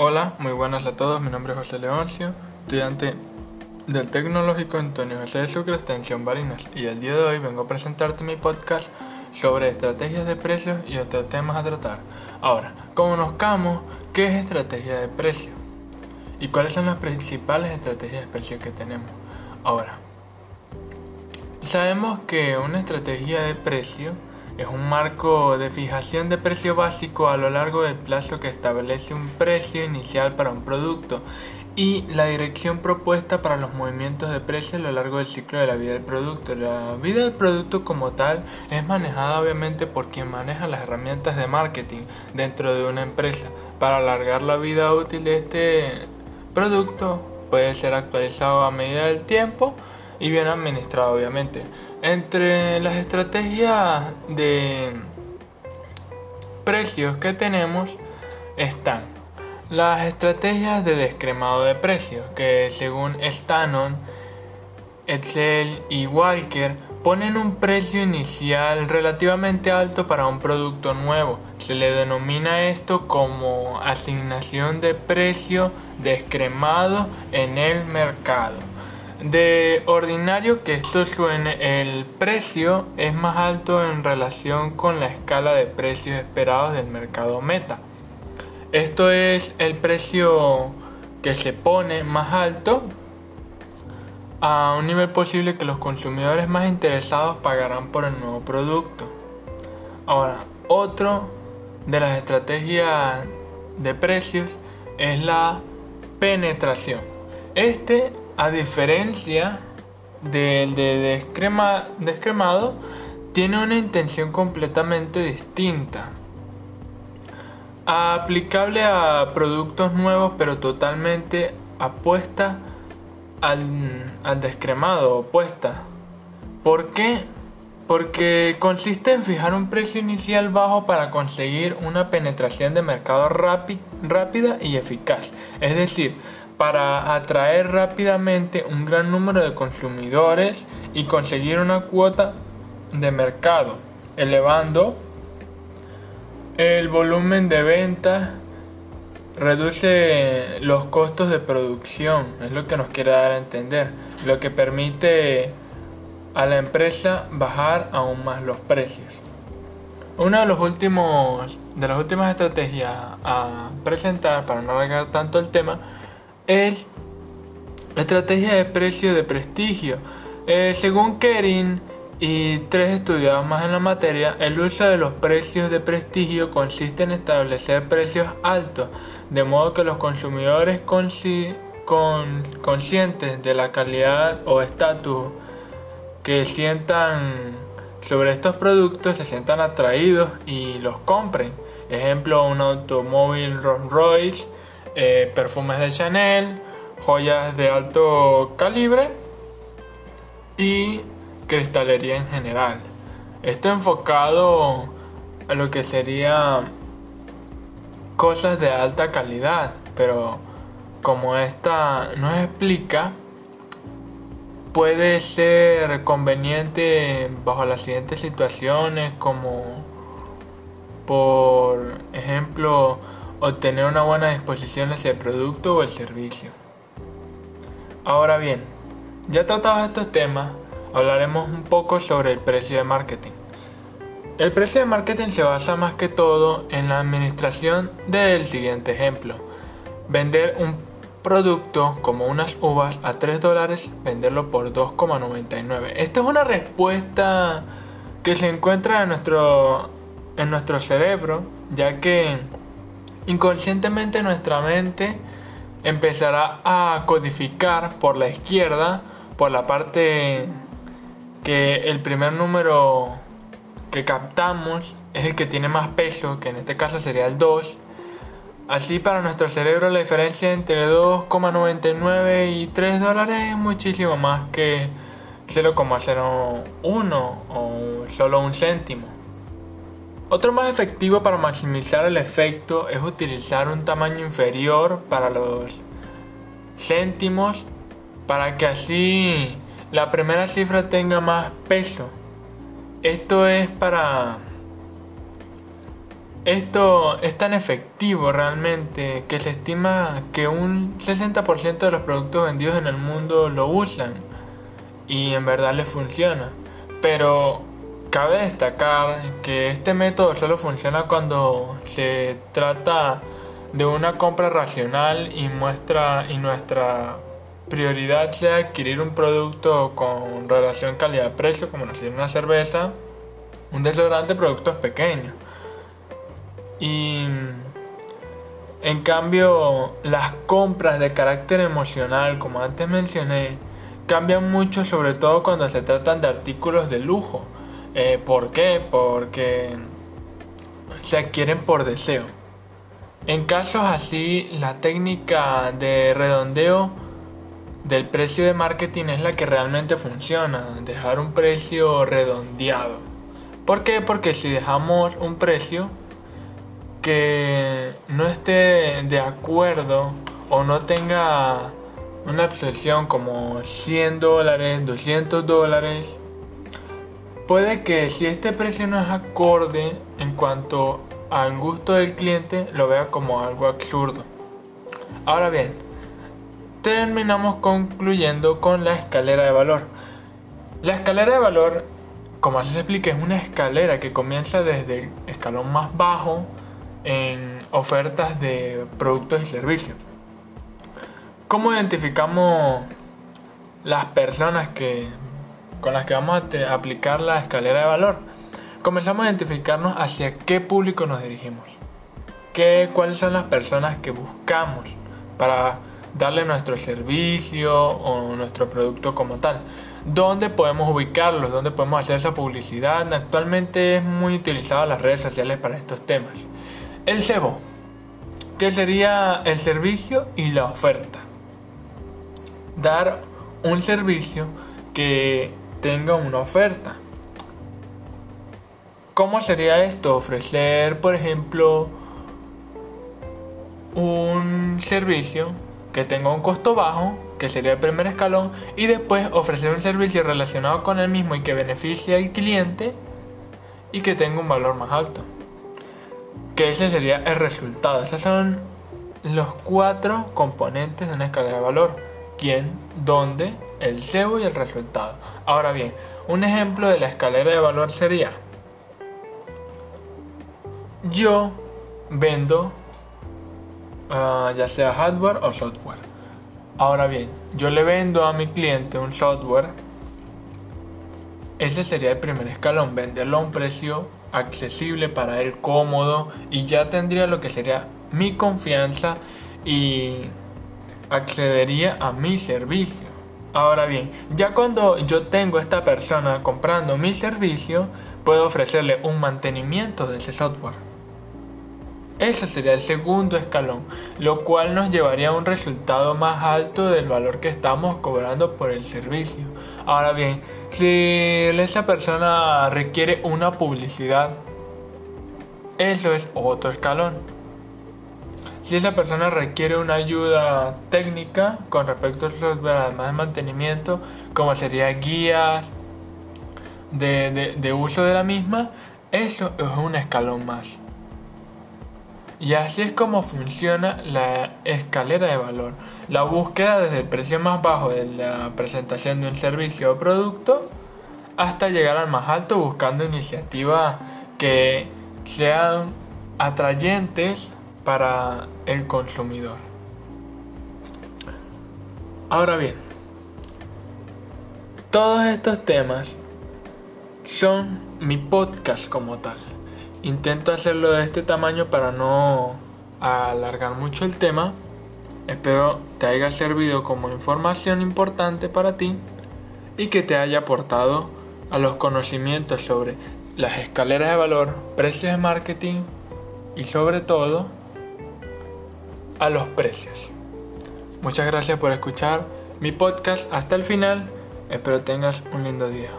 Hola, muy buenas a todos. Mi nombre es José Leoncio, estudiante del Tecnológico Antonio José de Sucre, extensión Barinas. Y el día de hoy vengo a presentarte mi podcast sobre estrategias de precios y otros temas a tratar. Ahora, conozcamos qué es estrategia de precio y cuáles son las principales estrategias de precio que tenemos. Ahora, sabemos que una estrategia de precio es un marco de fijación de precio básico a lo largo del plazo que establece un precio inicial para un producto y la dirección propuesta para los movimientos de precio a lo largo del ciclo de la vida del producto. La vida del producto como tal es manejada obviamente por quien maneja las herramientas de marketing dentro de una empresa. Para alargar la vida útil de este producto puede ser actualizado a medida del tiempo y bien administrado obviamente. Entre las estrategias de precios que tenemos están las estrategias de descremado de precios, que según Stanon, Excel y Walker ponen un precio inicial relativamente alto para un producto nuevo. Se le denomina esto como asignación de precio descremado en el mercado. De ordinario que esto suene, el precio es más alto en relación con la escala de precios esperados del mercado meta. Esto es el precio que se pone más alto a un nivel posible que los consumidores más interesados pagarán por el nuevo producto. Ahora, otro de las estrategias de precios es la penetración. Este a diferencia del de descremado, tiene una intención completamente distinta. Aplicable a productos nuevos, pero totalmente apuesta al, al descremado, opuesta. ¿Por qué? Porque consiste en fijar un precio inicial bajo para conseguir una penetración de mercado rápida y eficaz. Es decir, para atraer rápidamente un gran número de consumidores y conseguir una cuota de mercado, elevando el volumen de ventas, reduce los costos de producción, es lo que nos quiere dar a entender, lo que permite a la empresa bajar aún más los precios. Una de los últimos de las últimas estrategias a presentar para no alargar tanto el tema es estrategia de precio de prestigio. Eh, según Kering y tres estudiados más en la materia, el uso de los precios de prestigio consiste en establecer precios altos, de modo que los consumidores conscientes de la calidad o estatus que sientan sobre estos productos se sientan atraídos y los compren. Ejemplo, un automóvil Rolls Royce eh, perfumes de Chanel, joyas de alto calibre y cristalería en general. Esto enfocado a lo que sería cosas de alta calidad, pero como esta nos explica, puede ser conveniente bajo las siguientes situaciones como por ejemplo obtener una buena disposición hacia el producto o el servicio. Ahora bien, ya tratados estos temas, hablaremos un poco sobre el precio de marketing. El precio de marketing se basa más que todo en la administración del siguiente ejemplo. Vender un producto como unas uvas a 3 dólares, venderlo por 2,99. Esta es una respuesta que se encuentra en nuestro, en nuestro cerebro, ya que Inconscientemente nuestra mente empezará a codificar por la izquierda, por la parte que el primer número que captamos es el que tiene más peso, que en este caso sería el 2. Así para nuestro cerebro la diferencia entre 2,99 y 3 dólares es muchísimo más que 0,01 o solo un céntimo. Otro más efectivo para maximizar el efecto es utilizar un tamaño inferior para los céntimos para que así la primera cifra tenga más peso. Esto es para Esto es tan efectivo realmente que se estima que un 60% de los productos vendidos en el mundo lo usan y en verdad les funciona. Pero cabe destacar que este método solo funciona cuando se trata de una compra racional y muestra y nuestra prioridad sea adquirir un producto con relación calidad-precio como nos una cerveza, un desodorante, productos pequeños. Y en cambio, las compras de carácter emocional, como antes mencioné, cambian mucho, sobre todo cuando se tratan de artículos de lujo. Eh, ¿Por qué? Porque se adquieren por deseo. En casos así, la técnica de redondeo del precio de marketing es la que realmente funciona, dejar un precio redondeado. ¿Por qué? Porque si dejamos un precio, que no esté de acuerdo o no tenga una absorción como 100 dólares, 200 dólares, puede que si este precio no es acorde en cuanto al gusto del cliente, lo vea como algo absurdo. Ahora bien, terminamos concluyendo con la escalera de valor. La escalera de valor, como así se explica, es una escalera que comienza desde el escalón más bajo en ofertas de productos y servicios. ¿Cómo identificamos las personas que, con las que vamos a aplicar la escalera de valor? Comenzamos a identificarnos hacia qué público nos dirigimos. ¿Qué, ¿Cuáles son las personas que buscamos para darle nuestro servicio o nuestro producto como tal? ¿Dónde podemos ubicarlos? ¿Dónde podemos hacer esa publicidad? Actualmente es muy utilizado las redes sociales para estos temas. El cebo, que sería el servicio y la oferta. Dar un servicio que tenga una oferta. ¿Cómo sería esto? Ofrecer, por ejemplo, un servicio que tenga un costo bajo, que sería el primer escalón, y después ofrecer un servicio relacionado con el mismo y que beneficie al cliente y que tenga un valor más alto que ese sería el resultado. Esos son los cuatro componentes de una escala de valor. ¿Quién? ¿Dónde? El cebo y el resultado. Ahora bien, un ejemplo de la escalera de valor sería, yo vendo ah, ya sea hardware o software. Ahora bien, yo le vendo a mi cliente un software. Ese sería el primer escalón, venderlo a un precio accesible para él, cómodo y ya tendría lo que sería mi confianza y accedería a mi servicio. Ahora bien, ya cuando yo tengo a esta persona comprando mi servicio, puedo ofrecerle un mantenimiento de ese software. Ese sería el segundo escalón, lo cual nos llevaría a un resultado más alto del valor que estamos cobrando por el servicio. Ahora bien, si esa persona requiere una publicidad, eso es otro escalón. Si esa persona requiere una ayuda técnica con respecto al software, además de mantenimiento, como sería guías de, de uso de la misma, eso es un escalón más. Y así es como funciona la escalera de valor. La búsqueda desde el precio más bajo de la presentación de un servicio o producto hasta llegar al más alto buscando iniciativas que sean atrayentes para el consumidor. Ahora bien, todos estos temas son mi podcast como tal. Intento hacerlo de este tamaño para no alargar mucho el tema. Espero te haya servido como información importante para ti y que te haya aportado a los conocimientos sobre las escaleras de valor, precios de marketing y sobre todo a los precios. Muchas gracias por escuchar mi podcast hasta el final. Espero tengas un lindo día.